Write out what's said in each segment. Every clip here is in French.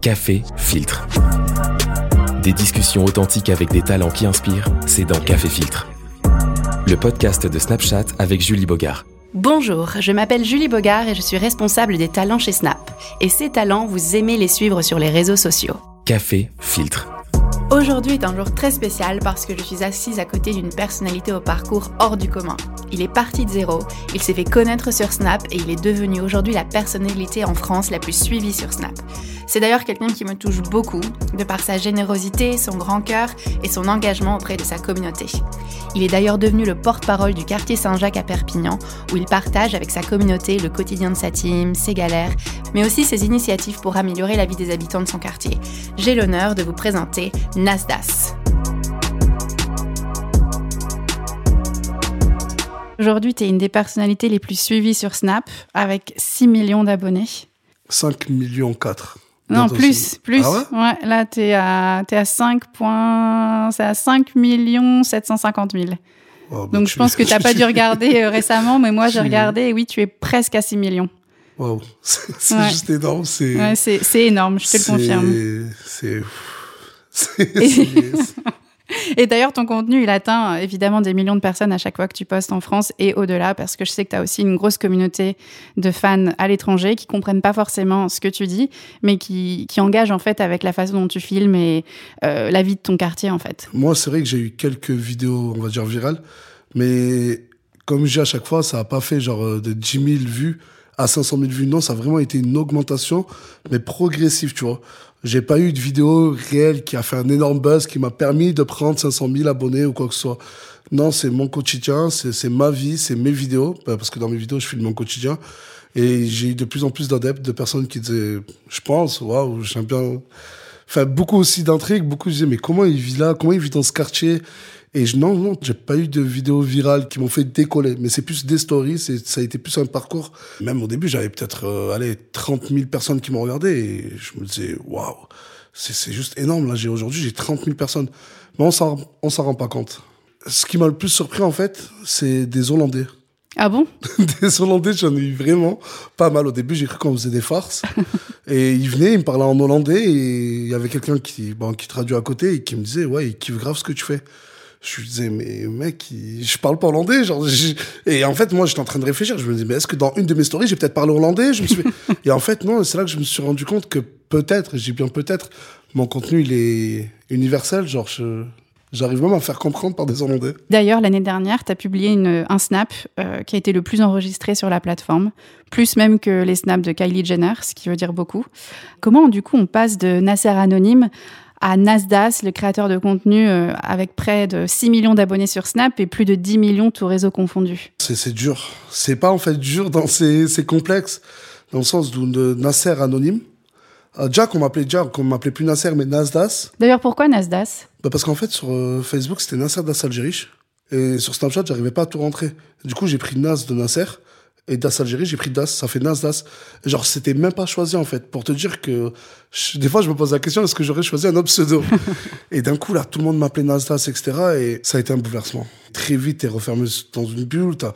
Café Filtre. Des discussions authentiques avec des talents qui inspirent, c'est dans Café Filtre. Le podcast de Snapchat avec Julie Bogart. Bonjour, je m'appelle Julie Bogart et je suis responsable des talents chez Snap. Et ces talents, vous aimez les suivre sur les réseaux sociaux. Café Filtre. Aujourd'hui est un jour très spécial parce que je suis assise à côté d'une personnalité au parcours hors du commun. Il est parti de zéro, il s'est fait connaître sur Snap et il est devenu aujourd'hui la personnalité en France la plus suivie sur Snap. C'est d'ailleurs quelqu'un qui me touche beaucoup, de par sa générosité, son grand cœur et son engagement auprès de sa communauté. Il est d'ailleurs devenu le porte-parole du quartier Saint-Jacques à Perpignan, où il partage avec sa communauté le quotidien de sa team, ses galères, mais aussi ses initiatives pour améliorer la vie des habitants de son quartier. J'ai l'honneur de vous présenter Nasdas. Aujourd'hui, tu es une des personnalités les plus suivies sur Snap, avec 6 millions d'abonnés. 5 millions 4. Non, plus, plus. Ah ouais, là, t'es à, es à 5 points, c'est à 5 750 000. Oh, bah, Donc, je pense que tu n'as pas dû regarder euh, récemment, mais moi, j'ai regardé et oui, tu es presque à 6 millions. Waouh, c'est juste énorme. C'est énorme, je te le confirme. C'est. Et d'ailleurs, ton contenu, il atteint évidemment des millions de personnes à chaque fois que tu postes en France et au-delà, parce que je sais que tu as aussi une grosse communauté de fans à l'étranger qui comprennent pas forcément ce que tu dis, mais qui, qui engagent en fait avec la façon dont tu filmes et euh, la vie de ton quartier en fait. Moi, c'est vrai que j'ai eu quelques vidéos, on va dire, virales, mais comme je dis à chaque fois, ça n'a pas fait genre euh, de 10 000 vues à 500 000 vues. Non, ça a vraiment été une augmentation, mais progressive, tu vois. J'ai pas eu de vidéo réelle qui a fait un énorme buzz, qui m'a permis de prendre 500 000 abonnés ou quoi que ce soit. Non, c'est mon quotidien, c'est ma vie, c'est mes vidéos, bah, parce que dans mes vidéos, je filme mon quotidien. Et j'ai eu de plus en plus d'adeptes, de personnes qui disaient, je pense, waouh, j'aime bien. Enfin, beaucoup aussi d'intrigues, beaucoup disaient, mais comment il vit là, comment il vit dans ce quartier? Et je, non, non, j'ai pas eu de vidéos virales qui m'ont fait décoller. Mais c'est plus des stories, ça a été plus un parcours. Même au début, j'avais peut-être, euh, allez, 30 000 personnes qui m'ont regardé et je me disais, waouh, c'est juste énorme. Là, j'ai aujourd'hui, j'ai 30 000 personnes. Mais on s'en, on s'en rend pas compte. Ce qui m'a le plus surpris, en fait, c'est des Hollandais. Ah bon? Des Hollandais, j'en ai eu vraiment pas mal. Au début, j'ai cru qu'on faisait des farces. et ils venaient, ils me parlaient en hollandais et il y avait quelqu'un qui, bon, qui traduit à côté et qui me disait, ouais, il kiffe grave ce que tu fais je lui disais mais mec je parle pas hollandais genre et en fait moi j'étais en train de réfléchir je me disais mais est-ce que dans une de mes stories j'ai peut-être parlé hollandais je me suis et en fait non c'est là que je me suis rendu compte que peut-être j'ai bien peut-être mon contenu il est universel genre J'arrive même à faire comprendre par des Hollandais. D'ailleurs, l'année dernière, tu as publié une, un snap euh, qui a été le plus enregistré sur la plateforme, plus même que les snaps de Kylie Jenner, ce qui veut dire beaucoup. Comment, du coup, on passe de Nasser Anonyme à Nasdas, le créateur de contenu euh, avec près de 6 millions d'abonnés sur Snap et plus de 10 millions tout réseau confondu. C'est dur. C'est pas en fait dur dans ces, complexes, dans le sens de Nasser anonyme. Euh, Jack, on m'appelait Jack, on m'appelait plus Nasser, mais Nasdas. D'ailleurs, pourquoi Nasdas? Bah Parce qu'en fait, sur euh, Facebook, c'était Nasser Das Algérie. Et sur Snapchat, j'arrivais pas à tout rentrer. Du coup, j'ai pris Nas de Nasser. Et Das Algérie, j'ai pris Das, ça fait Nas Das. Genre, c'était même pas choisi en fait. Pour te dire que des fois, je me pose la question est-ce que j'aurais choisi un autre pseudo? Et d'un coup, là, tout le monde m'appelait Nas Das, etc. Et ça a été un bouleversement. Très vite, t'es refermé dans une bulle, t'as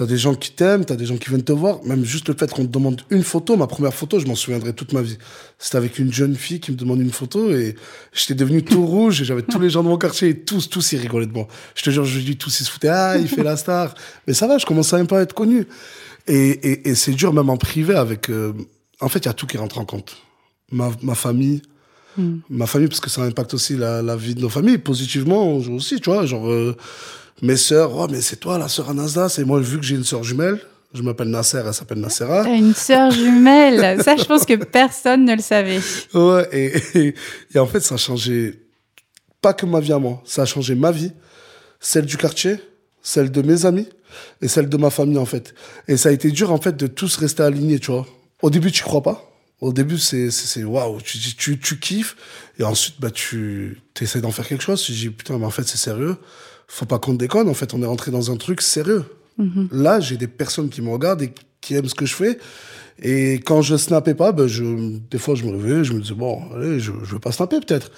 as des gens qui t'aiment, t'as des gens qui viennent te voir. Même juste le fait qu'on te demande une photo, ma première photo, je m'en souviendrai toute ma vie. C'était avec une jeune fille qui me demande une photo et j'étais devenu tout rouge et j'avais tous les gens de mon quartier et tous, tous ils rigolaient de moi. Je te jure, je dis tous ils se foutaient, ah, il fait la star. Mais ça va, je commençais même pas à être connu. Et, c'est dur même en privé avec... Euh, en fait, il y a tout qui rentre en compte. Ma, famille, hmm. ma famille, parce que ça impacte aussi la, vie de nos familles, positivement aussi, tu vois. Genre, euh, mes sœurs, oh, mais c'est toi la sœur Anasda. Et moi, vu que j'ai une sœur jumelle, je m'appelle Nasser, elle s'appelle Nassera. une sœur jumelle. ça, je pense que personne ne le savait. Ouais, et, et, en fait, ça a changé pas que ma vie à moi, ça a changé ma vie, celle du quartier, celle de mes amis et celle de ma famille, en fait. Et ça a été dur, en fait, de tous rester alignés, tu vois. Au début, tu crois pas. Au début, c'est waouh, tu, tu, tu kiffes. Et ensuite, bah, tu essaies d'en faire quelque chose. Tu dis, putain, mais en fait, c'est sérieux. Faut pas qu'on déconne. En fait, on est rentré dans un truc sérieux. Mm-hmm. Là, j'ai des personnes qui me regardent et qui aiment ce que je fais. Et quand je snappais pas, bah, je, des fois, je me réveillais, je me disais, bon, allez, je, je veux pas snapper peut-être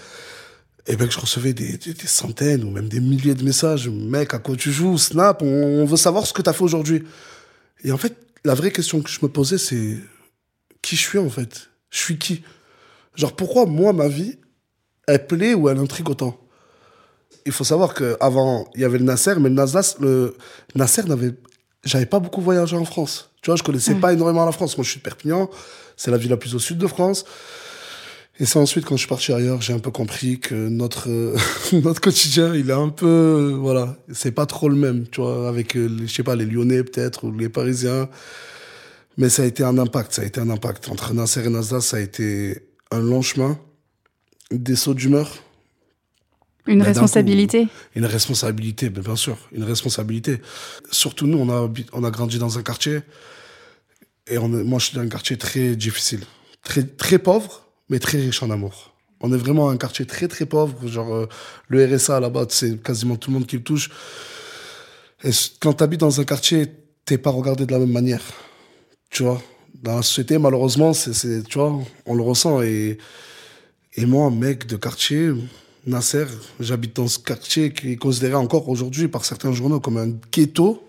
et ben que je recevais des, centaines ou même des milliers de messages. Mec, à quoi tu joues? Snap, on, veut savoir ce que tu as fait aujourd'hui. Et en fait, la vraie question que je me posais, c'est qui je suis en fait Je suis qui? Genre, pourquoi moi, ma vie, elle plaît ou elle intrigue autant? Il faut savoir qu'avant, il y avait le Nasser, mais le Nasser, le Nasser n'avait. J'avais pas beaucoup voyagé en France. Tu vois, je connaissais pas énormément la France. Moi, je suis de Perpignan, c'est la ville la plus au sud de France. Et c'est ensuite, quand je suis parti ailleurs, j'ai un peu compris que notre, notre quotidien, il est un peu, voilà, c'est pas trop le même, tu vois, avec, euh, je sais pas, les Lyonnais peut-être, ou les Parisiens. Mais ça a été un impact, ça a été un impact. Entre Nasser et Nasdaq, ça a été un long chemin, des sauts d'humeur. Une responsabilité Une responsabilité, bien sûr, une responsabilité. Surtout nous, on a, on a grandi dans un quartier, et on moi je suis dans un quartier très difficile, très, très pauvre, mais très riche en amour. On est vraiment un quartier très très pauvre, genre euh, le RSA là-bas, c'est quasiment tout le monde qui le touche. Et quand tu habites dans un quartier, t'es pas regardé de la même manière tu vois. Dans la société, malheureusement, c'est, tu vois, on le ressent. Et, et moi, mec de quartier, Nasser, j'habite dans ce quartier qui est considéré encore aujourd'hui par certains journaux comme un ghetto.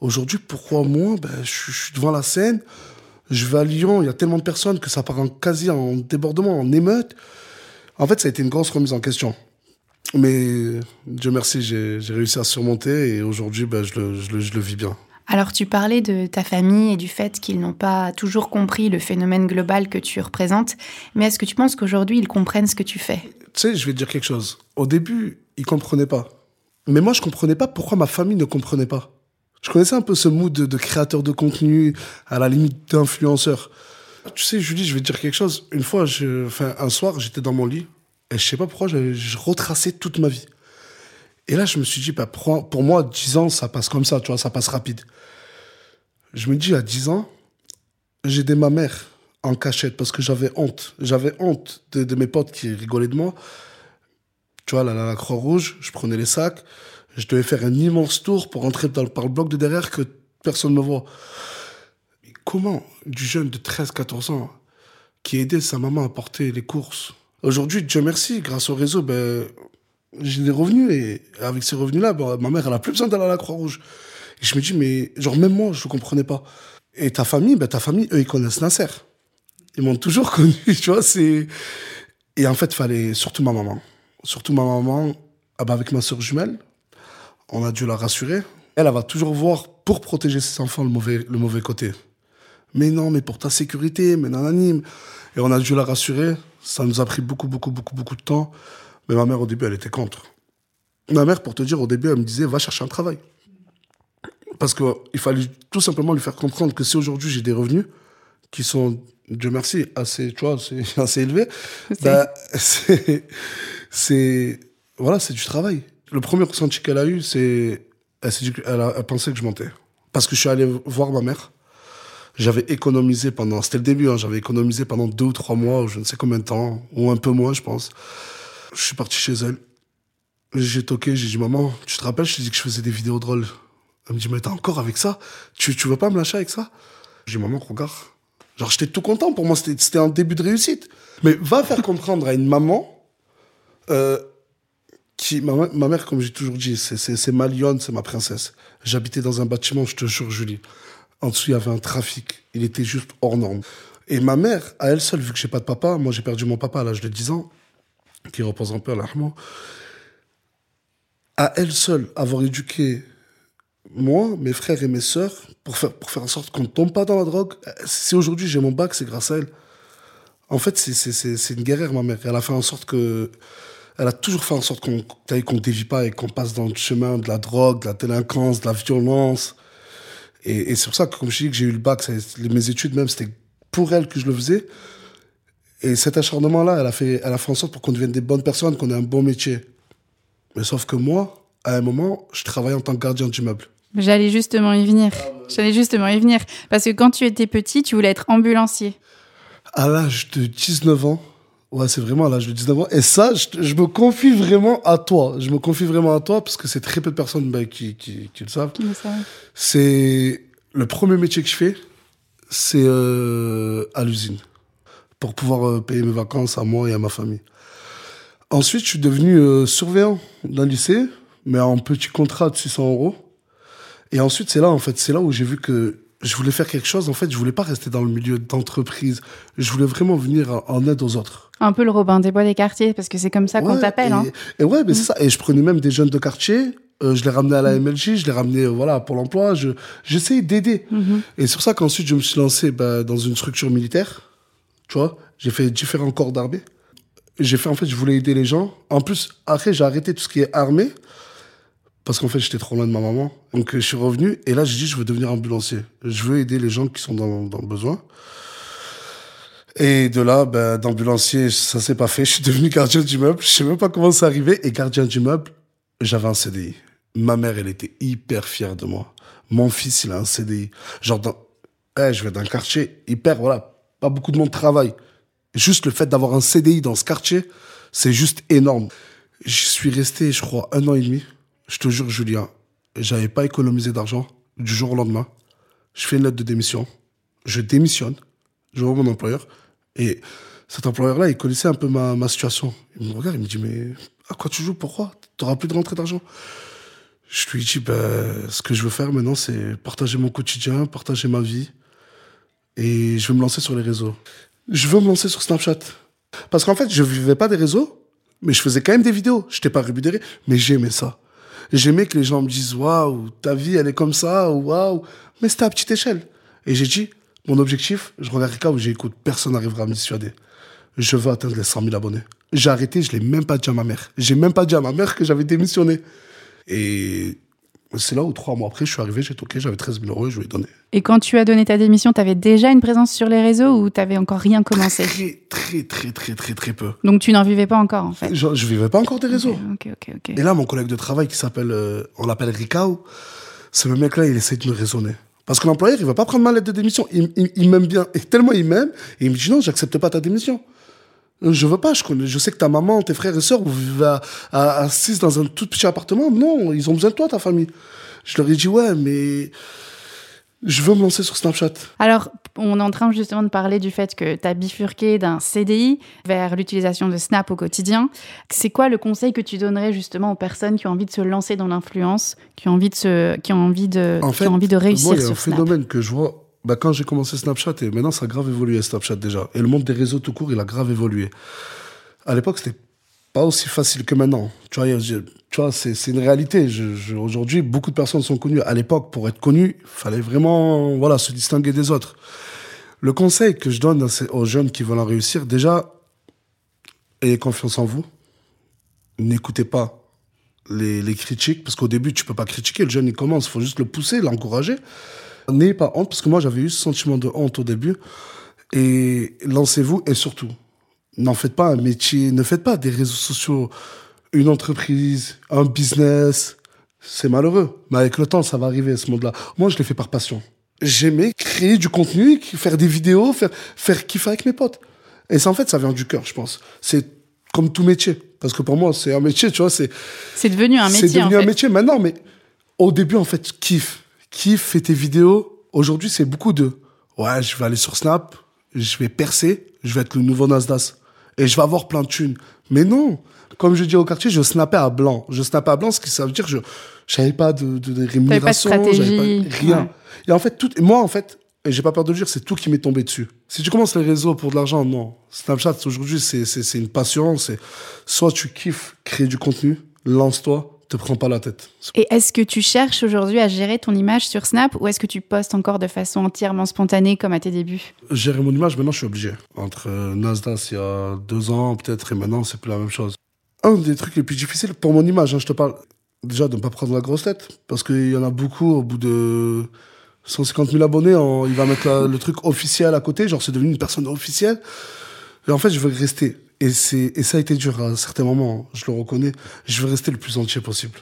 Aujourd'hui, pourquoi moi? Ben, je, suis devant la scène, je vais à Lyon, il y a tellement de personnes que ça part en quasi en débordement, en émeute. En fait, ça a été une grosse remise en question. Mais Dieu merci, j'ai, réussi à surmonter et aujourd'hui, ben, je, le, je, le, je le vis bien. Alors tu parlais de ta famille et du fait qu'ils n'ont pas toujours compris le phénomène global que tu représentes, mais est-ce que tu penses qu'aujourd'hui ils comprennent ce que tu fais? Tu sais, je vais te dire quelque chose. Au début, ils comprenaient pas. Mais moi, je comprenais pas pourquoi ma famille ne comprenait pas. Je connaissais un peu ce mood de, créateur de contenu, à la limite d'influenceur. Tu sais, Julie, je vais te dire quelque chose. Une fois, enfin, un soir, j'étais dans mon lit et je sais pas pourquoi, je, je retraçais toute ma vie. Et là, je me suis dit, bah, pour moi, 10 ans, ça passe comme ça, tu vois, ça passe rapide. Je me dis, à 10 ans, j'ai aidé ma mère en cachette parce que j'avais honte. J'avais honte de, mes potes qui rigolaient de moi. Tu vois, la Croix-Rouge, je prenais les sacs, je devais faire un immense tour pour entrer dans, par le bloc de derrière que personne ne me voit. comment du jeune de 13-14 ans qui aidait sa maman à porter les courses? Aujourd'hui, Dieu merci, grâce au réseau, ben, j'ai des revenus et avec ces revenus-là, ben, ma mère, elle a plus besoin d'aller à la Croix-Rouge. Et je me dis, mais genre, même moi, je ne comprenais pas. Et ta famille, ben, ta famille, eux, ils connaissent Nasser. Ils m'ont toujours connu, tu vois. c'est Et en fait, fallait, surtout ma maman. Surtout ma maman, ah ben, avec ma soeur jumelle, on a dû la rassurer. Elle, elle va toujours voir, pour protéger ses enfants, le mauvais, le mauvais côté. Mais non, mais pour ta sécurité, mais nananime. Et on a dû la rassurer. Ça nous a pris beaucoup, beaucoup, beaucoup, beaucoup de temps. Mais ma mère, au début, elle était contre. Ma mère, pour te dire, au début, elle me disait, va chercher un travail. Parce qu'il fallait tout simplement lui faire comprendre que si aujourd'hui j'ai des revenus qui sont, Dieu merci, assez, tu vois, assez, élevés, bah, c'est, voilà, c'est du travail. Le premier ressenti qu'elle a eu, c'est, elle, elle, a, pensé que je mentais. Parce que je suis allé voir ma mère. J'avais économisé pendant, c'était le début, hein, j'avais économisé pendant deux ou trois mois, ou je ne sais combien de temps, ou un peu moins, je pense. Je suis parti chez elle. J'ai toqué, j'ai dit, maman, tu te rappelles, je t'ai dit que je faisais des vidéos drôles. Elle me dit, mais t'es encore avec ça? Tu, tu veux pas me lâcher avec ça? J'ai dit, maman, regarde. Genre, j'étais tout content. Pour moi, c'était un début de réussite. Mais va faire comprendre à une maman euh, qui. Ma, ma, mère, comme j'ai toujours dit, c'est ma lionne, c'est ma princesse. J'habitais dans un bâtiment, je te jure, Julie. En dessous, il y avait un trafic. Il était juste hors norme. Et ma mère, à elle seule, vu que j'ai pas de papa, moi j'ai perdu mon papa à l'âge de 10 ans, qui repose un peu l'armement, à elle seule, avoir éduqué moi, mes frères et mes sœurs, pour faire, pour faire en sorte qu'on ne tombe pas dans la drogue, si aujourd'hui j'ai mon bac, c'est grâce à elle. En fait, c'est une guerrière, ma mère. Elle a fait en sorte que. Elle a toujours fait en sorte qu'on qu'on ne dévie pas et qu'on passe dans le chemin de la drogue, de la délinquance, de la violence. Et, c'est pour ça que, comme je dis, que j'ai eu le bac, mes études même, c'était pour elle que je le faisais. Et cet acharnement-là, elle, a fait, elle a fait en sorte pour qu'on devienne des bonnes personnes, qu'on ait un bon métier. Mais sauf que moi, à un moment, je travaillais en tant que gardien d'immeuble. J'allais justement y venir. J'allais justement y venir. Parce que quand tu étais petit, tu voulais être ambulancier. À l'âge de 19 ans, ouais, c'est vraiment à l'âge de 19 ans. Et ça, je, me confie vraiment à toi. Je me confie vraiment à toi parce que c'est très peu de personnes bah, qui, qui, le savent. C'est le premier métier que je fais, c'est euh, à l'usine. Pour pouvoir euh, payer mes vacances à moi et à ma famille. Ensuite, je suis devenu euh, surveillant d'un lycée, mais en petit contrat de 600 euros. Et ensuite, c'est là, en fait, c'est là où j'ai vu que je voulais faire quelque chose. En fait, je voulais pas rester dans le milieu d'entreprise. Je voulais vraiment venir en aide aux autres. Un peu le Robin des Bois des quartiers, parce que c'est comme ça qu'on t'appelle. et, Hein. et ouais, mais c'est Mm. ça. Et je prenais même des jeunes de quartier. euh, je les ramenais à la MLJ, je les ramenais euh, voilà, pour l'emploi. Je, j'essayais d'aider. Mhm. Et c'est pour ça qu'ensuite, je me suis lancé bah, dans une structure militaire. Tu vois, j'ai fait différents corps d'armée. J'ai fait, en fait, je voulais aider les gens. En plus, après, j'ai arrêté tout ce qui est armée. Parce qu'en fait, j'étais trop loin de ma maman. Donc, je suis revenu. Et là, j'ai dit, je veux devenir ambulancier. Je veux aider les gens qui sont dans, dans le besoin. Et de là, ben, d'ambulancier, ça s'est pas fait. Je suis devenu gardien d'immeuble. Je sais même pas comment c'est arrivé. Et gardien d'immeuble, j'avais un CDI. Ma mère, elle était hyper fière de moi. Mon fils, il a un CDI. Genre, eh, je vais d'un quartier hyper, voilà, pas beaucoup de monde travaille. Juste le fait d'avoir un CDI dans ce quartier, c'est juste énorme. Je suis resté, je crois, un an et demi. Je te jure, Julien, j'avais pas économisé d'argent du jour au lendemain. Je fais une lettre de démission. Je démissionne. Je vois mon employeur. Et cet employeur-là, il connaissait un peu ma, situation. Il me regarde, il me dit, mais à quoi tu joues? Pourquoi? Tu n'auras plus de rentrée d'argent Je lui dis, ben, ce que je veux faire maintenant, c'est partager mon quotidien, partager ma vie. Et je veux me lancer sur les réseaux. Je veux me lancer sur Snapchat. Parce qu'en fait, je vivais pas des réseaux, mais je faisais quand même des vidéos. Je n'étais pas rémunéré, mais j'aimais ça. J'aimais que les gens me disent, waouh, ta vie, elle est comme ça, ou waouh. Mais c'était à petite échelle. Et j'ai dit, mon objectif, je regarde Rika où j'ai écoute, personne n'arrivera à me dissuader. Je veux atteindre les 100 000 abonnés. J'ai arrêté, je l'ai même pas dit à ma mère. J'ai même pas dit à ma mère que j'avais démissionné. Et c'est là où trois mois après, je suis arrivé, j'ai toqué, j'avais 13 000 euros et je lui ai donné. Et quand tu as donné ta démission, tu avais déjà une présence sur les réseaux ou tu encore rien commencé? Très, très, très, très, très, très peu. Donc tu n'en vivais pas encore en fait? Je, je vivais pas encore des réseaux. Ok, ok, ok. Et là, mon collègue de travail qui s'appelle, euh, on l'appelle Ricao, ce mec-là, il essaie de me raisonner. Parce que l'employeur, il va pas prendre ma lettre de démission. Il, il- il m'aime bien. Et tellement il m'aime, et il me dit non, j'accepte pas ta démission. Je veux pas, je, connais, je sais que ta maman, tes frères et sœurs, vous vivez à, à, à six dans un tout petit appartement. Non, ils ont besoin de toi, ta famille. Je leur ai dit ouais, mais je veux me lancer sur Snapchat. Alors, on est en train justement de parler du fait que tu as bifurqué d'un CDI vers l'utilisation de Snap au quotidien. C'est quoi le conseil que tu donnerais justement aux personnes qui ont envie de se lancer dans l'influence, qui ont envie de, se, qui ont envie de, En qui ont envie de réussir moi, il y a un sur Snap? phénomène que je vois. Bah, quand j'ai commencé Snapchat, et maintenant ça a grave évolué Snapchat déjà. Et le monde des réseaux tout court, il a grave évolué. À l'époque, c'était pas aussi facile que maintenant. Tu vois, c'est une réalité. Aujourd'hui, beaucoup de personnes sont connues. À l'époque, pour être connu, fallait vraiment voilà, se distinguer des autres. Le conseil que je donne aux jeunes qui veulent en réussir, déjà, ayez confiance en vous. N'écoutez pas les, les critiques, parce qu'au début, tu peux pas critiquer. Le jeune, il commence, il faut juste le pousser, l'encourager. N'ayez pas honte, parce que moi, j'avais eu ce sentiment de honte au début. Et lancez-vous, et surtout, n'en faites pas un métier, ne faites pas des réseaux sociaux une entreprise, un business. C'est malheureux. Mais avec le temps, ça va arriver, ce monde-là. Moi, je l'ai fait par passion. J'aimais créer du contenu, faire des vidéos, faire, faire kiffer avec mes potes. Et ça, en fait, ça vient du cœur, je pense. C'est comme tout métier. Parce que pour moi, c'est un métier, tu vois, c'est, C'est devenu un métier c'est devenu en un fait. métier maintenant, mais au début, en fait, kiffe. Kiffe, fais tes vidéos. Aujourd'hui, c'est beaucoup de ouais, je vais aller sur Snap, je vais percer, je vais être le nouveau Nasdaq. Et je vais avoir plein de thunes. Mais non. Comme je dis au quartier, je snappais à blanc. Je snappais à blanc, ce qui ça veut dire que je j'avais pas de, de, de rémunération, j'avais rien. ouais. Et en fait, tout, et moi, en fait, et j'ai pas peur de le dire, c'est tout qui m'est tombé dessus. Si tu commences les réseaux pour de l'argent, non. Snapchat, aujourd'hui, c'est, c'est, c'est une passion. C'est soit tu kiffes créer du contenu, lance-toi, te prends pas la tête. Et est-ce que tu cherches aujourd'hui à gérer ton image sur Snap ou est-ce que tu postes encore de façon entièrement spontanée comme à tes débuts? Gérer mon image, maintenant, je suis obligé. Entre euh, Nasdaq, il y a deux ans, peut-être, et maintenant, c'est plus la même chose. Un des trucs les plus difficiles pour mon image, hein, je te parle déjà de ne pas prendre la grosse tête, parce qu'il y en a beaucoup au bout de 150 000 abonnés, on- il va mettre la- le truc officiel à côté, genre c'est devenu une personne officielle. Et en fait, je veux rester. Et, c'est, et ça a été dur à certains moments, je le reconnais. Je veux rester le plus entier possible.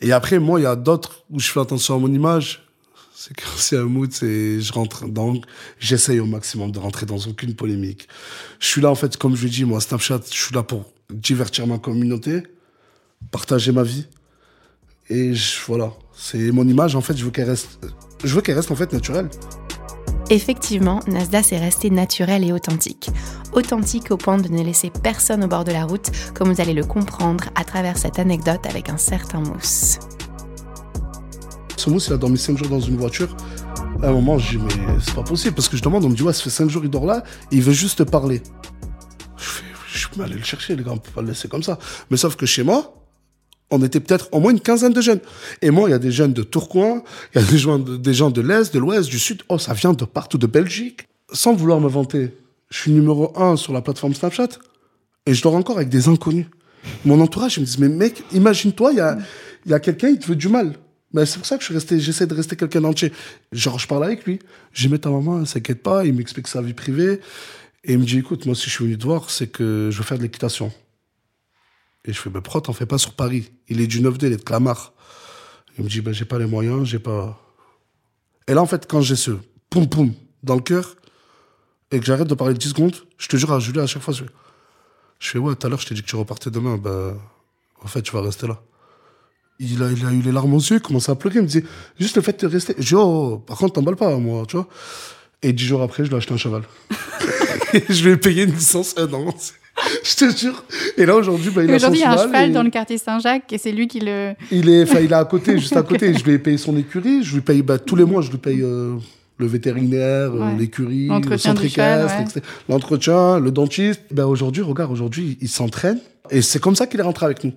Et après, moi, il y a d'autres où je fais attention à mon image. C'est quand c'est un mood, c'est, je rentre dans, j'essaye au maximum de rentrer dans aucune polémique. Je suis là, en fait, comme je l'ai dit, moi, Snapchat, je suis là pour divertir ma communauté, partager ma vie. Et voilà. C'est mon image, en fait, je veux qu'elle reste, je veux qu'elle reste, en fait, naturelle. Effectivement, Nasdaq est resté naturel et authentique. Authentique au point de ne laisser personne au bord de la route, comme vous allez le comprendre à travers cette anecdote avec un certain Mousse. Ce mousse, il a dormi 5 jours dans une voiture. À un moment, je dis, mais c'est pas possible. Parce que je demande, on me dit, ouais, ça fait 5 jours, il dort là, il veut juste te parler. Je fais, je- peux aller le chercher, les gars, on peut pas le laisser comme ça. Mais sauf que chez moi, on était peut-être au moins une quinzaine de jeunes. Et moi, il y a des jeunes de Tourcoing, il y a des gens de, gens de l'Est, de l'Ouest, du Sud. Oh, ça vient de partout, de Belgique. Sans vouloir me vanter, je suis numéro un sur la plateforme Snapchat et je dors encore avec des inconnus. Mon entourage, ils me disent, mais mec, imagine-toi, il y a, quelqu'un, il te veut du mal. Mais c'est pour ça que je j'essaie de rester quelqu'un d'entier. Genre, je parle avec lui. J'ai mis ta maman, elle s'inquiète pas, il m'explique sa vie privée. Et il me dit, écoute, moi, si je suis venu te voir, c'est que je veux faire de l'équitation. Et je fais, ben, pourquoi t'en fais pas sur Paris Il est du 9D, il est de Clamart. Il me dit, ben, j'ai pas les moyens, j'ai pas. Et là, en fait, quand j'ai ce poum poum dans le cœur, et que j'arrête de parler 10 secondes, je te jure à Julie, à chaque fois, je fais, ouais, tout à l'heure, je t'ai dit que tu repartais demain, ben, en fait, tu vas rester là. Il a, il a eu les larmes aux yeux, il commence à pleurer, il me dit, juste le fait de rester. Je dis, oh, par contre, t'emballes pas, moi, tu vois. Et dix jours après, je lui ai acheté un cheval. Je lui ai payé une licence un an. Je te jure. Et là, aujourd'hui, bah, il a son Aujourd'hui, il y a un cheval et- dans le quartier Saint-Jacques et c'est lui qui le. Il est, enfin, il est à côté, juste à côté. Je lui ai payé son écurie. Je lui paye, bah, tous les mois, je lui paye euh, le vétérinaire, euh, l'écurie, le centre équestre, ouais. l'entretien, le dentiste. Ben, aujourd'hui, regarde, aujourd'hui, il s'entraîne. Et c'est comme ça qu'il est rentré avec nous.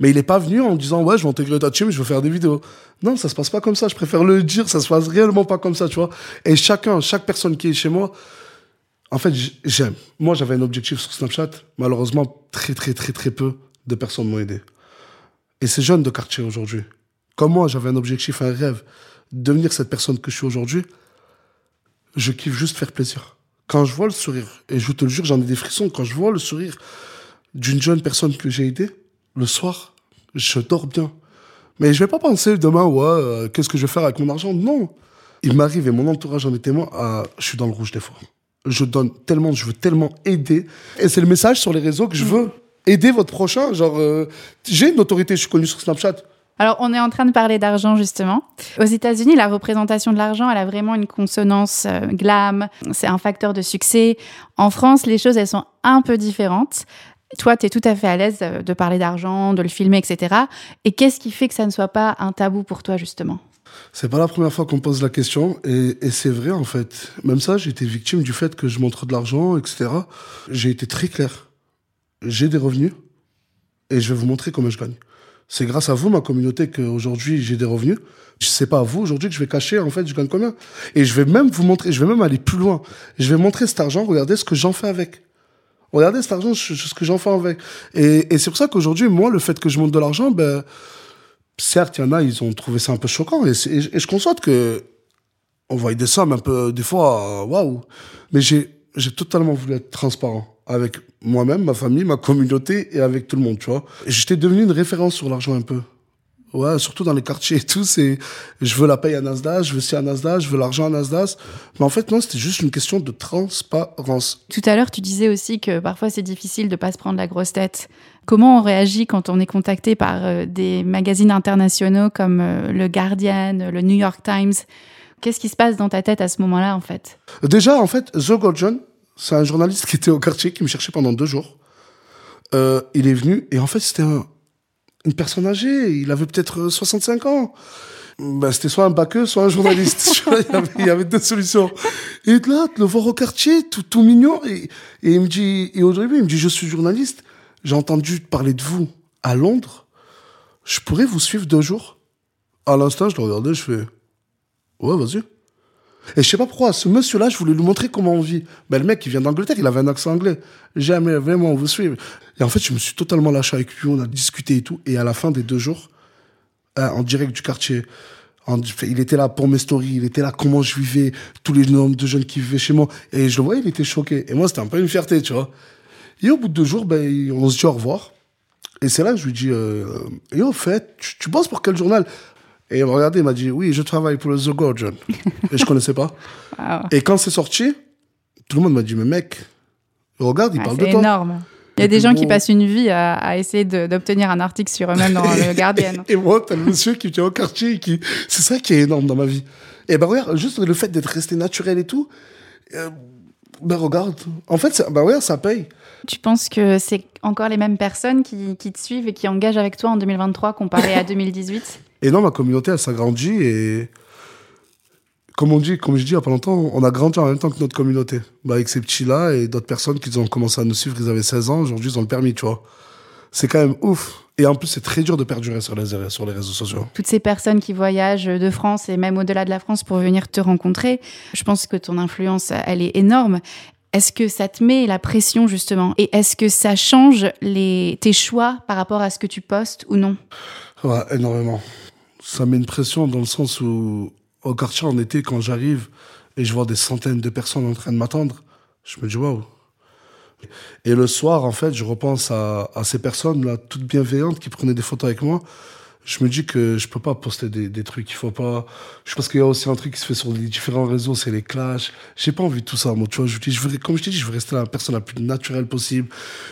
Mais il n'est pas venu en disant, ouais, je vais intégrer ta team, je veux faire des vidéos. Non, ça se passe pas comme ça. Je préfère le dire, ça se passe réellement pas comme ça, tu vois. Et chacun, chaque personne qui est chez moi, en fait, j'aime. Moi, j'avais un objectif sur Snapchat. Malheureusement, très, très, très, très peu de personnes m'ont aidé. Et ces jeunes de quartier aujourd'hui, comme moi, j'avais un objectif, un rêve, devenir cette personne que je suis aujourd'hui, je kiffe juste faire plaisir. Quand je vois le sourire, et je te le jure, j'en ai des frissons, quand je vois le sourire d'une jeune personne que j'ai aidée, le soir, je dors bien. Mais je vais pas penser demain, ouais, euh, qu'est-ce que je vais faire avec mon argent? Non. Il m'arrive, et mon entourage en est témoin, à- je suis dans le rouge des fois. Je donne tellement, je veux tellement aider. Et c'est le message sur les réseaux que je veux. Aider votre prochain. Genre, euh, j'ai une autorité, je suis connu sur Snapchat. Alors, on est en train de parler d'argent, justement. Aux États-Unis, la représentation de l'argent, elle a vraiment une consonance euh, glam. C'est un facteur de succès. En France, les choses, elles sont un peu différentes. Toi, tu es tout à fait à l'aise euh, de parler d'argent, de le filmer, etc. Et qu'est-ce qui fait que ça ne soit pas un tabou pour toi, justement? C'est pas la première fois qu'on pose la question, et, c'est vrai en fait. Même ça, j'ai été victime du fait que je montre de l'argent, etc. J'ai été très clair. J'ai des revenus, et je vais vous montrer comment je gagne. C'est grâce à vous, ma communauté, qu'aujourd'hui j'ai des revenus. C'est pas à vous aujourd'hui que je vais cacher, en fait, je gagne combien. Et je vais même vous montrer, je vais même aller plus loin. Je vais montrer cet argent, regardez ce que j'en fais avec. Regardez cet argent, ce que j'en fais avec. Et, et c'est pour ça qu'aujourd'hui, moi, le fait que je monte de l'argent, ben, certes, il y en a, ils ont trouvé ça un peu choquant. Et, je constate que on voit des sommes un peu, des fois, euh, waouh. Mais j'ai, j'ai totalement voulu être transparent avec moi-même, ma famille, ma communauté et avec tout le monde, tu vois. J'étais devenu une référence sur l'argent un peu. Ouais, surtout dans les quartiers et tout, c'est, je veux la paye à Nasdaq, je veux ci à Nasdaq, je veux l'argent à Nasdaq. Mais en fait, non, c'était juste une question de transparence. Tout à l'heure, tu disais aussi que parfois c'est difficile de pas se prendre la grosse tête. Comment on réagit quand on est contacté par euh, des magazines internationaux comme euh, le Guardian, le New York Times? Qu'est-ce qui se passe dans ta tête à ce moment-là, en fait? Déjà, en fait, The Golden, c'est un journaliste qui était au quartier, qui me cherchait pendant deux jours. Euh, il est venu, et en fait, c'était un- une personne âgée. Il avait peut-être euh, 65 ans. Ben, c'était soit un baqueux, soit un journaliste. Il, y avait, deux solutions. Et là, le voir au quartier, tout, tout mignon. Et, et il me dit, et au début, il me dit, je suis journaliste. J'ai entendu parler de vous à Londres. Je pourrais vous suivre deux jours. À l'instant, je le regardais, je fais, ouais, vas-y. Et je sais pas pourquoi, ce monsieur-là, je voulais lui montrer comment on vit. Ben, le mec, il vient d'Angleterre, il avait un accent anglais. Jamais vraiment vous suivre. Et en fait, je me suis totalement lâché avec lui, on a discuté et tout. Et à la fin des deux jours, euh, en direct du quartier, il était là pour mes stories, il était là comment je vivais, tous les nombres de jeunes qui vivaient chez moi. Et je le voyais, il était choqué. Et moi, c'était un peu une fierté, tu vois. Et au bout de deux jours, ben, on se dit au revoir. Et c'est là que je lui dis, et au fait, tu, tu bosses pour quel journal? Et il m'a regardé, il m'a dit, oui, je travaille pour le The Guardian. et je connaissais pas. Et quand c'est sorti, tout le monde m'a dit, mais mec, regarde, il Ah, parle C'est de toi. énorme. Il y a des gens bon. qui passent une vie à, à essayer d'obtenir un article sur eux-mêmes dans le Guardian. Et moi, t'as le monsieur qui vient au quartier qui. C'est ça qui est énorme dans ma vie. Et ben regarde, juste le fait d'être resté naturel et tout. euh, ben regarde. En fait, ça- ben regarde, ça paye. Tu penses que c'est encore les mêmes personnes qui, qui te suivent et qui engagent avec toi en 2023 comparé à 2018 Et non, ma communauté, elle s'agrandit et. comme on dit, comme je dis il y a pas longtemps, on a grandi en même temps que notre communauté. Bah, avec ces petits-là et d'autres personnes qui ont commencé à nous suivre, ils avaient 16 ans, aujourd'hui ils ont le permis, tu vois. C'est quand même ouf. Et en plus, c'est très dur de perdurer sur les, sur les réseaux sociaux. Toutes ces personnes qui voyagent de France et même au-delà de la France pour venir te rencontrer, je pense que ton influence, elle est énorme. Est-ce que ça te met la pression justement? Et est-ce que ça change les, tes choix par rapport à ce que tu postes ou non? Ouais, énormément. Ça met une pression dans le sens où au quartier en été, quand j'arrive et je vois des centaines de personnes en train de m'attendre, je me dis waouh. Et le soir, en fait, je repense à, à ces personnes-là, toutes bienveillantes, qui prenaient des photos avec moi. Je me dis que je peux pas poster des, des trucs. Il faut pas. Je pense qu'il y a aussi un truc qui se fait sur les différents réseaux, c'est les clashs. J'ai pas envie de tout ça, moi. Tu vois, je, je veux, comme je t'ai dit, je veux rester la personne la plus naturelle possible.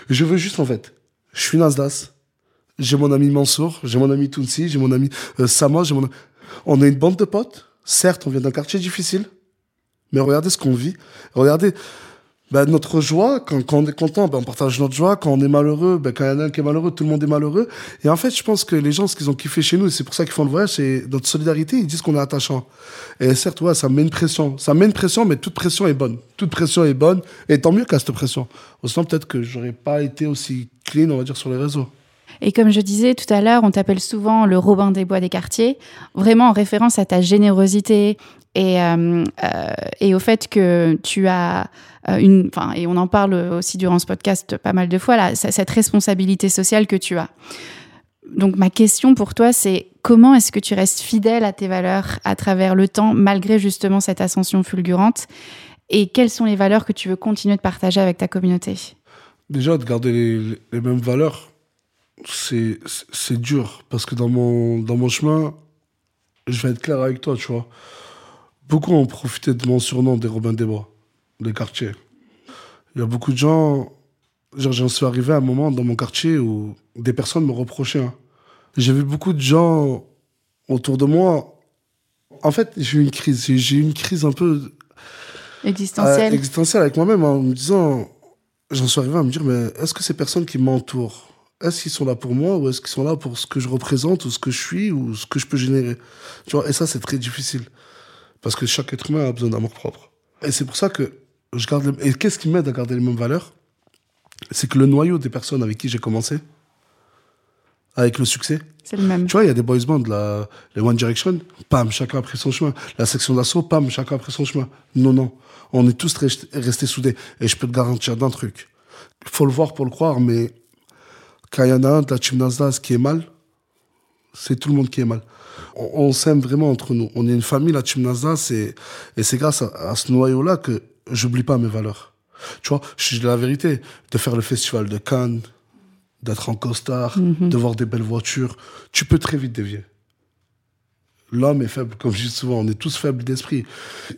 Je veux juste, en fait, je suis Nasdas. J'ai mon ami Mansour, j'ai mon ami Tounsi, j'ai mon ami euh, Sama, j'ai mon. On a une bande de potes. Certes, on vient d'un quartier difficile, mais regardez ce qu'on vit. Regardez, ben, notre joie, quand, quand, on est content, ben, on partage notre joie. Quand on est malheureux, ben, quand il y en a un qui est malheureux, tout le monde est malheureux. Et en fait, je pense que les gens, ce qu'ils ont kiffé chez nous, c'est pour ça qu'ils font le voyage, c'est notre solidarité. Ils disent qu'on est attachant. Et certes, ouais, ça met une pression. Ça met une pression, mais toute pression est bonne. Toute pression est bonne. Et tant mieux qu'à cette pression. Autant peut-être que j'aurais pas été aussi clean, on va dire, sur les réseaux. Et comme je disais tout à l'heure, on t'appelle souvent le Robin des Bois des quartiers, vraiment en référence à ta générosité et, euh, euh, au fait que tu as euh, une, enfin, et on en parle aussi durant ce podcast pas mal de fois, là, cette responsabilité sociale que tu as. Donc ma question pour toi, c'est comment est-ce que tu restes fidèle à tes valeurs à travers le temps, malgré justement cette ascension fulgurante? Et quelles sont les valeurs que tu veux continuer de partager avec ta communauté? Déjà, de garder les mêmes valeurs, c'est dur. Parce que dans mon, dans mon chemin, je vais être clair avec toi, tu vois. Beaucoup ont profité de mon surnom des Robins des Bois, des quartiers. Il y a beaucoup de gens. J'en suis arrivé à un moment dans mon quartier où des personnes me reprochaient. Hein. J'ai vu beaucoup de gens autour de moi. En fait, j'ai eu une crise. J'ai eu une crise un peu. Existentielle. Euh, existentielle avec moi-même en me disant. J'en suis arrivé à me dire, mais est-ce que ces personnes qui m'entourent, est-ce qu'ils sont là pour moi ou est-ce qu'ils sont là pour ce que je représente ou ce que je suis ou ce que je peux générer? Tu vois, et ça, c'est très difficile. Parce que chaque être humain a besoin d'amour propre. Et c'est pour ça que je garde. Les... Et qu'est-ce qui m'aide à garder les mêmes valeurs? C'est que le noyau des personnes avec qui j'ai commencé, avec le succès, c'est le même. Tu vois, il y a des boys bands, la... les One Direction, pam, chacun a pris son chemin. La section d'assaut, pam, chacun a pris son chemin. Non, non. On est tous restés soudés. Et je peux te garantir d'un truc. Il faut le voir pour le croire, mais quand il y en a un de la Nasdaq qui est mal, c'est tout le monde qui est mal on, s'aime vraiment entre nous. On est une famille, la Team NASA, et c'est grâce à, ce noyau-là que j'oublie pas mes valeurs. Tu vois, je dis la vérité, de faire le festival de Cannes, d'être en costard, mhm. de voir des belles voitures, tu peux très vite dévier l'homme est faible, comme je dis souvent, on est tous faibles d'esprit.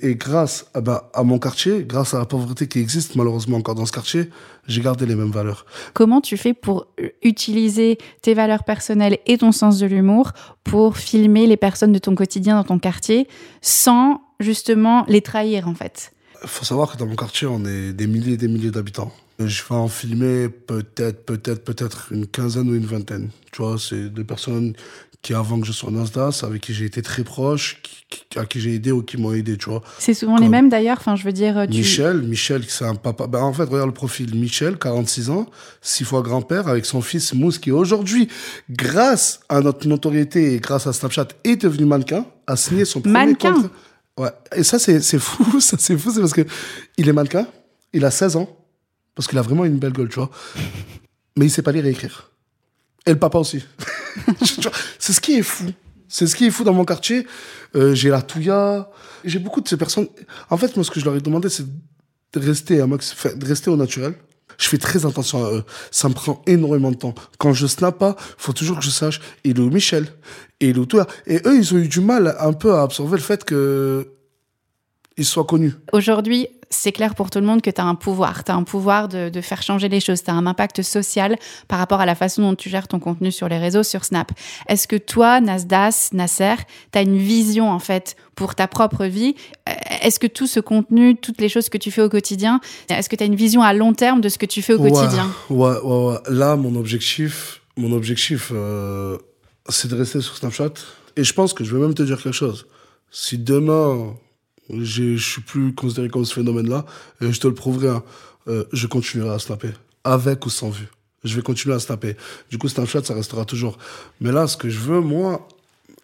Et grâce à, bah, à mon quartier, grâce à la pauvreté qui existe malheureusement encore dans ce quartier, j'ai gardé les mêmes valeurs. Comment tu fais pour utiliser tes valeurs personnelles et ton sens de l'humour pour filmer les personnes de ton quotidien dans ton quartier sans justement les trahir en fait? Il faut savoir que dans mon quartier, on est des milliers et des milliers d'habitants. Je vais en filmer peut-être, peut-être, peut-être une quinzaine ou une vingtaine. Tu vois, c'est des personnes qui avant que je sois Nasdaq, avec qui j'ai été très proche, qui, à qui j'ai aidé ou qui m'ont aidé, tu vois. C'est souvent les mêmes d'ailleurs, enfin je veux dire... Tu... Michel, Michel, c'est un papa... Ben, en fait, regarde le profil. Michel, 46 ans, six fois grand-père, avec son fils Mousse, qui aujourd'hui, grâce à notre notoriété et grâce à Snapchat, est devenu mannequin, a signé son premier mannequin. contrat. Ouais. Et ça, c'est fou, ça c'est fou, c'est parce que il est mannequin, il a 16 ans, parce qu'il a vraiment une belle gueule, tu vois. Mais il sait pas lire et écrire. Et le papa aussi. c'est ce qui est fou. C'est ce qui est fou dans mon quartier. Euh, j'ai la touya. J'ai beaucoup de ces personnes. En fait, moi, ce que je leur ai demandé, c'est de rester, de rester au naturel. Je fais très attention à eux. Ça me prend énormément de temps. Quand je snap pas, faut toujours que je sache, il est où Michel? Et il est où toi? Et eux, ils ont eu du mal un peu à absorber le fait que ils soient connus. Aujourd'hui, c'est clair pour tout le monde que tu as un pouvoir. Tu as un pouvoir de, de, faire changer les choses. Tu as un impact social par rapport à la façon dont tu gères ton contenu sur les réseaux, sur Snap. Est-ce que toi, Nasdas, Nasser, tu as une vision en fait pour ta propre vie? Est-ce que tout ce contenu, toutes les choses que tu fais au quotidien, est-ce que tu as une vision à long terme de ce que tu fais au quotidien? ouais, ouais, ouais, Là, mon objectif, mon objectif euh, c'est de rester sur Snapchat. Et je pense que je vais même te dire quelque chose. Si demain Je suis plus considéré comme ce phénomène-là. Et je te le prouverai. Hein. Euh, je continuerai à snapper. Avec ou sans vue. Je vais continuer à snapper. Du coup, Snapchat, ça restera toujours. Mais là, ce que je veux, moi,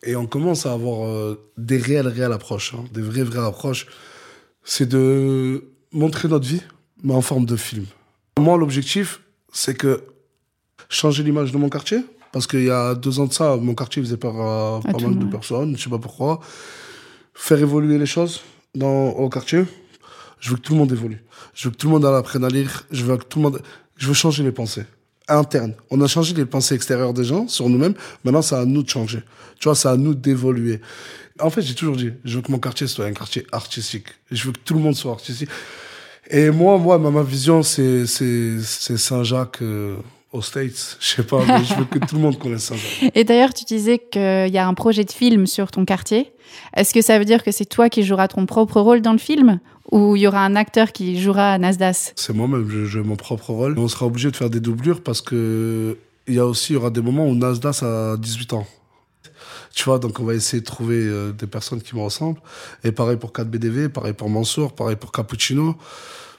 et on commence à avoir euh, des réelles, réelles approches, hein, des vraies, vraies approches, c'est de montrer notre vie, mais en forme de film. Moi, l'objectif, c'est que changer l'image de mon quartier, parce qu'il y a deux ans de ça, mon quartier faisait peur à, pas mal de personnes, je sais pas pourquoi. Faire évoluer les choses dans, au quartier, je veux que tout le monde évolue. Je veux que tout le monde apprenne à lire. Je veux que tout le monde. Je veux changer les pensées internes. On a changé les pensées extérieures des gens sur nous-mêmes. Maintenant, c'est à nous de changer. Tu vois, c'est à nous d'évoluer. En fait, j'ai toujours dit, je veux que mon quartier soit un quartier artistique. Je veux que tout le monde soit artistique. Et moi, moi, ma, vision, c'est, c'est, c'est Saint-Jacques euh, aux States. Je sais pas, mais je veux que tout le monde connaisse Saint-Jacques. Et d'ailleurs, tu disais qu'il y a un projet de film sur ton quartier. Est-ce que ça veut dire que c'est toi qui joueras ton propre rôle dans le film? Ou il y aura un acteur qui jouera Nasdas C'est moi-même, je joue mon propre rôle. On sera obligé de faire des doublures parce que il y a aussi il y aura des moments où Nasdas a 18 ans. Tu vois, donc on va essayer de trouver euh, des personnes qui me ressemblent. Et pareil pour 4BDV, pareil pour Mansour, pareil pour Cappuccino.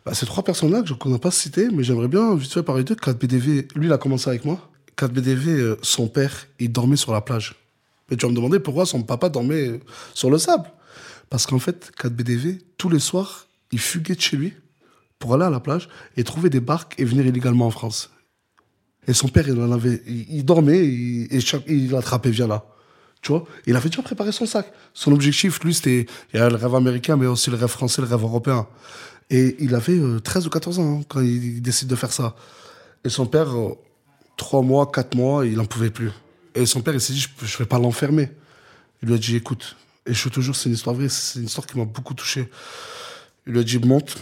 Bah, ces trois personnes-là ne connais pas citer, mais j'aimerais bien vite fait parler d'eux. 4BDV, lui, il a commencé avec moi. 4BDV, euh, son père, il dormait sur la plage. Et tu vas me demander pourquoi son papa dormait sur le sable. Parce qu'en fait, 4BDV, tous les soirs, il fuguait de chez lui pour aller à la plage et trouver des barques et venir illégalement en France. Et son père, il en avait, il, dormait et, il l'attrapait, viens là. Tu vois? Il avait déjà préparé son sac. Son objectif, lui, c'était, il y a le rêve américain, mais aussi le rêve français, le rêve européen. Et il avait 13 euh, ou 14 ans hein, quand il, décide de faire ça. Et son père, 3 euh, mois, 4 mois, il n'en pouvait plus. Et son père, il s'est dit, je ne vais pas l'enfermer. Il lui a dit, écoute, et je suis toujours, c'est une histoire vraie, c'est une histoire qui m'a beaucoup touché. Il lui a dit, monte.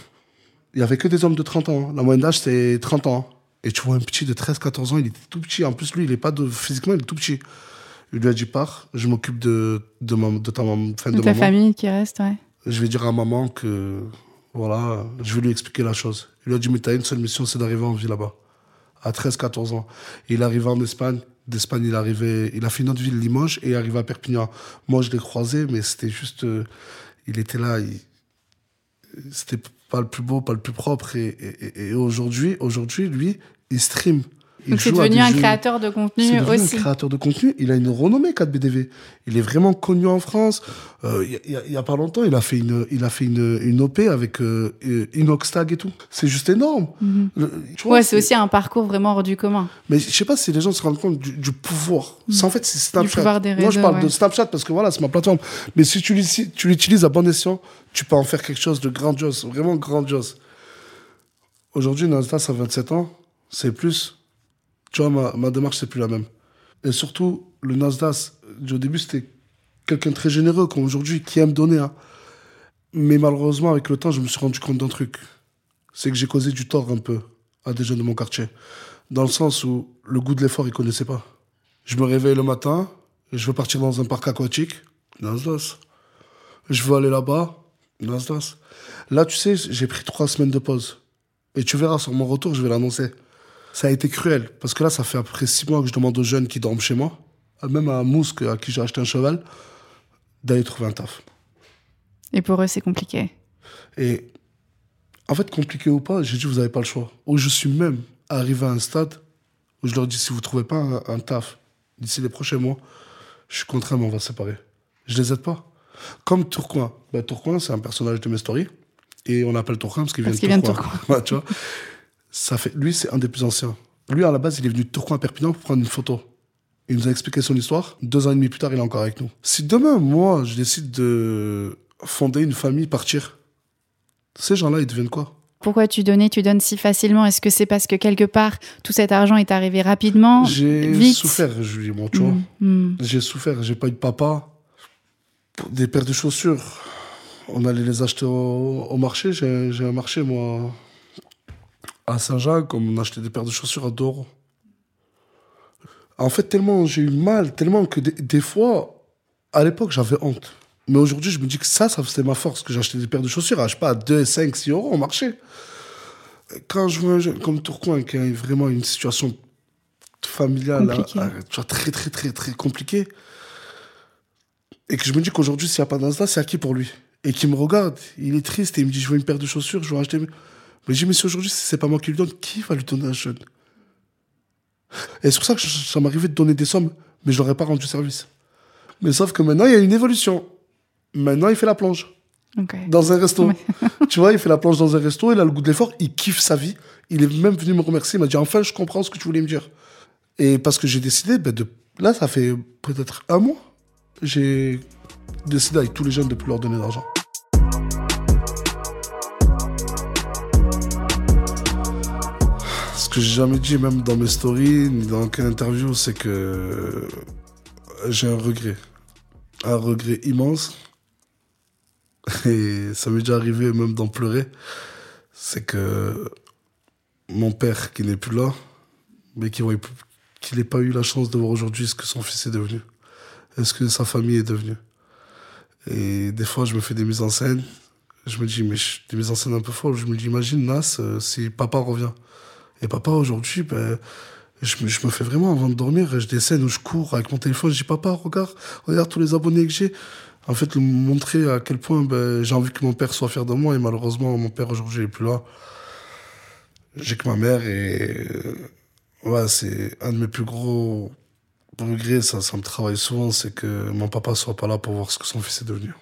Il n'y avait que des hommes de 30 ans. Hein. La moyenne d'âge, c'est 30 ans. Et tu vois un petit de 13, 14 ans, il était tout petit. En plus, lui, il est pas de, physiquement, il est tout petit. Il lui a dit, pars, je m'occupe de, de, ma, de ta, fin, de, ta famille qui reste, ouais. Je vais dire à maman que, voilà, je vais lui expliquer la chose. Il lui a dit, mais t'as une seule mission, c'est d'arriver en vie là-bas. À 13, 14 ans. il est en Espagne. D'Espagne, il, arrivait, il a fait une autre ville, Limoges, et il est à Perpignan. Moi, je l'ai croisé, mais c'était juste. Euh, il était là. C'était pas le plus beau, pas le plus propre. Et, et, et aujourd'hui, aujourd'hui, lui, il stream. Donc c'est devenu un créateur de contenu aussi. devenu un créateur de contenu. Il a une renommée 4BDV. Il est vraiment connu en France. Euh, il y, y, a pas longtemps, il a fait une, il a fait une, une OP avec euh, Inoxtag et tout. C'est juste énorme. Mm ouais, c'est aussi un parcours vraiment hors du commun. Mais je sais pas si les gens se rendent compte du, du pouvoir. Mhm. C'est en fait c'est Snapchat. Réseaux, Moi je parle de Snapchat parce que voilà c'est ma plateforme. Mais si tu l'utilises à bon escient, tu peux en faire quelque chose de grandiose, vraiment grandiose. Aujourd'hui, Nasdaq a 27 ans, c'est plus tu vois, ma, ma démarche, c'est plus la même. Et surtout, le Nasdaq, au début, c'était quelqu'un très généreux, comme aujourd'hui, qui aime donner. Hein. Mais malheureusement, avec le temps, je me suis rendu compte d'un truc. C'est que j'ai causé du tort un peu à des jeunes de mon quartier. Dans le sens où le goût de l'effort, ils connaissaient pas. Je me réveille le matin, je veux partir dans un parc aquatique, Nasdaq. Je veux aller là-bas, Nasdaq. Là, tu sais, j'ai pris trois semaines de pause. Et tu verras, sur mon retour, je vais l'annoncer ça a été cruel. Parce que là, ça fait après six mois que je demande aux jeunes qui dorment chez moi, même à Mousque, à qui j'ai acheté un cheval, d'aller trouver un taf. Et pour eux, c'est compliqué. Et en fait, compliqué ou pas, j'ai dit, vous n'avez pas le choix. Ou je suis même arrivé à un stade où je leur dis, si vous ne trouvez pas un, taf d'ici les prochains mois, je suis contraint, mais on va se séparer. Je les aide pas. Comme Tourcoing. Ben, Tourcoing, c'est un personnage de mes stories. Et on appelle Tourcoing parce qu'il vient, de Tourcoing. tu vois ça fait, lui, c'est un des plus anciens. Lui, à la base, il est venu de Tourcoing à Perpignan pour prendre une photo. Il nous a expliqué son histoire. Deux ans et demi plus tard, il est encore avec nous. Si demain, moi, je décide de fonder une famille, partir, ces gens-là, ils deviennent quoi? Pourquoi tu donnais, tu donnes si facilement? Est-ce que c'est parce que quelque part, tout cet argent est arrivé rapidement? J'ai souffert, Julie, moi, tu vois. Mm, mm. J'ai souffert, j'ai pas eu de papa. Des paires de chaussures, on allait les acheter au, au marché. J'ai un marché, moi, à Saint-Jacques, on achetait des paires de chaussures à Doro. En fait, tellement j'ai eu mal, tellement que des, fois, à l'époque, j'avais honte. Mais aujourd'hui, je me dis que ça, ça c'était ma force, que j'achetais des paires de chaussures à, je sais pas, 2, 5, 6 euros au marché. Quand je vois un jeune comme Tourcoing qui a vraiment une situation familiale hein, très, très, très, très compliquée, et que je me dis qu'aujourd'hui, s'il n'y a pas d'Insta, c'est acquis pour lui? et qui me regarde, il est triste et il me dit je veux une paire de chaussures, je veux acheter. Mais je dis mais si aujourd'hui c'est pas moi qui lui donne, qui va lui donner un jeune Et c'est pour ça que ça m'arrivait de donner des sommes, mais je n'aurais pas rendu service. Mais sauf que maintenant il y a une évolution. Maintenant il fait la plonge. Dans un resto. tu vois, il fait la planche dans un resto, il a le goût de l'effort, il kiffe sa vie. Il est même venu me remercier, il m'a dit enfin je comprends ce que tu voulais me dire. Et parce que j'ai décidé, ben, de... là ça fait peut-être un mois, j'ai décidé avec tous les jeunes de plus leur donner d'argent. Que j'ai jamais dit, même dans mes stories, ni dans aucune interview, c'est que j'ai un regret. Un regret immense et ça m'est déjà arrivé même d'en pleurer, c'est que mon père qui n'est plus là, mais qui qu'il n'ait pas eu la chance de voir aujourd'hui ce que son fils est devenu, est ce que sa famille est devenue. Et des fois, je me fais des mises en scène, je me dis, mais des mises en scène un peu folles, je me dis, imagine Nas euh, si papa revient. Et papa aujourd'hui, ben, je me, fais vraiment avant de dormir, j'ai des scènes où je cours avec mon téléphone, je dis papa, regarde, regarde tous les abonnés que j'ai en fait, montrer à quel point ben, j'ai envie que mon père soit fier de moi. Et malheureusement, mon père aujourd'hui n'est plus là. J'ai que ma mère et ouais, c'est un de mes plus gros regrets. Ça, ça me travaille souvent, c'est que mon papa soit pas là pour voir ce que son fils est devenu,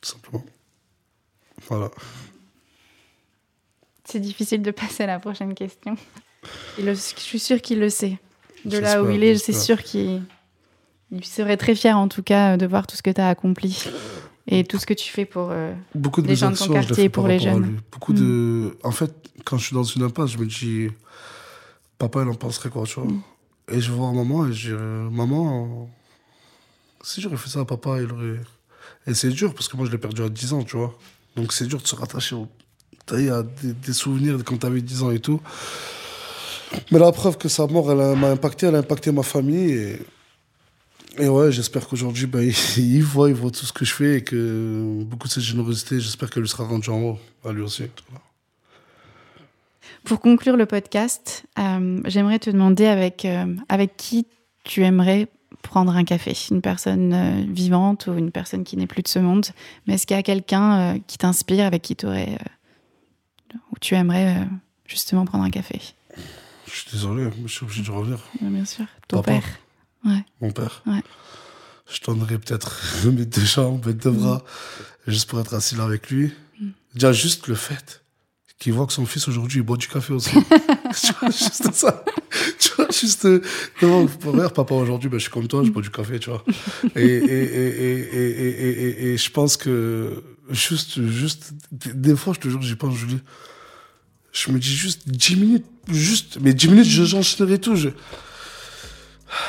tout simplement. Voilà. C'est difficile de passer à la prochaine question. je suis sûr qu'il le sait. De là où il est, c'est sûr qu'il il serait très fier en tout cas de voir tout ce que tu as accompli et tout ce que tu fais pour euh, Beaucoup de les gens de ton quartier et pour les jeunes. Beaucoup de... Mm. En fait, quand je suis dans une impasse, je me dis, papa, il en penserait quoi, tu vois. Mm. Et je vais voir maman et je dis, maman, si j'aurais fait ça à papa, il aurait... Et c'est dur parce que moi, je l'ai perdu à 10 ans, tu vois. Donc c'est dur de se rattacher au... à des, des souvenirs de quand tu avais 10 ans et tout. Mais la preuve que sa mort, elle m'a impacté, elle a impacté ma famille et ouais, j'espère qu'aujourd'hui, bah, il, voit, il tout ce que je fais et que beaucoup de cette générosité, j'espère qu'elle lui sera rendue en haut, à lui aussi. Pour conclure le podcast, euh, j'aimerais te demander avec, euh, avec qui tu aimerais prendre un café? Une personne euh, vivante ou une personne qui n'est plus de ce monde Mais est-ce qu'il y a quelqu'un qui t'inspire, avec qui tu aurais. Où tu aimerais justement prendre un café? Je suis désolé, je suis obligé de revenir. Bien sûr. Ton père mon père. Je donnerais peut-être mes deux jambes, mes deux bras, juste pour être assis là avec lui. Mm. Déjà, juste le fait qu'il voit que son fils aujourd'hui, boit du café aussi. tu vois, juste ça. Tu vois, juste, non, euh, papa, aujourd'hui, ben, je suis comme toi, je bois du café, tu vois. Et, et, et, et, je pense que, juste, juste, des fois, je te jure, j'y pense, Julie. Je me dis juste 10 minutes, juste, mais 10 minutes, j'enchaînerai tout. Je,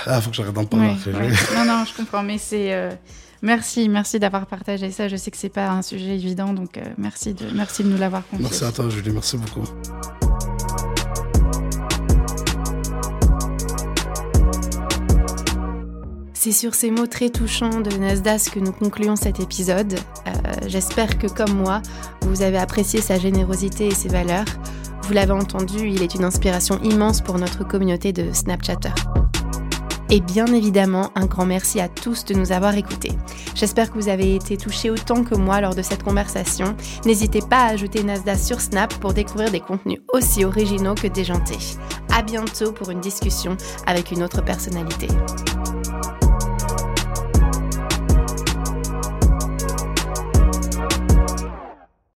ah, faut que j'arrête d'en parler. Non, non, je comprends, mais c'est. Euh, merci, merci d'avoir partagé ça. Je sais que c'est pas un sujet évident, donc euh, merci, de, merci de nous l'avoir confié. Merci à toi, Julie, merci beaucoup. C'est sur ces mots très touchants de Nasdas que nous concluons cet épisode. Euh, j'espère que, comme moi, vous avez apprécié sa générosité et ses valeurs. Vous l'avez entendu, il est une inspiration immense pour notre communauté de Snapchatters. Et bien évidemment, un grand merci à tous de nous avoir écoutés. J'espère que vous avez été touchés autant que moi lors de cette conversation. N'hésitez pas à ajouter Nasdaq sur Snap pour découvrir des contenus aussi originaux que déjantés. À bientôt pour une discussion avec une autre personnalité.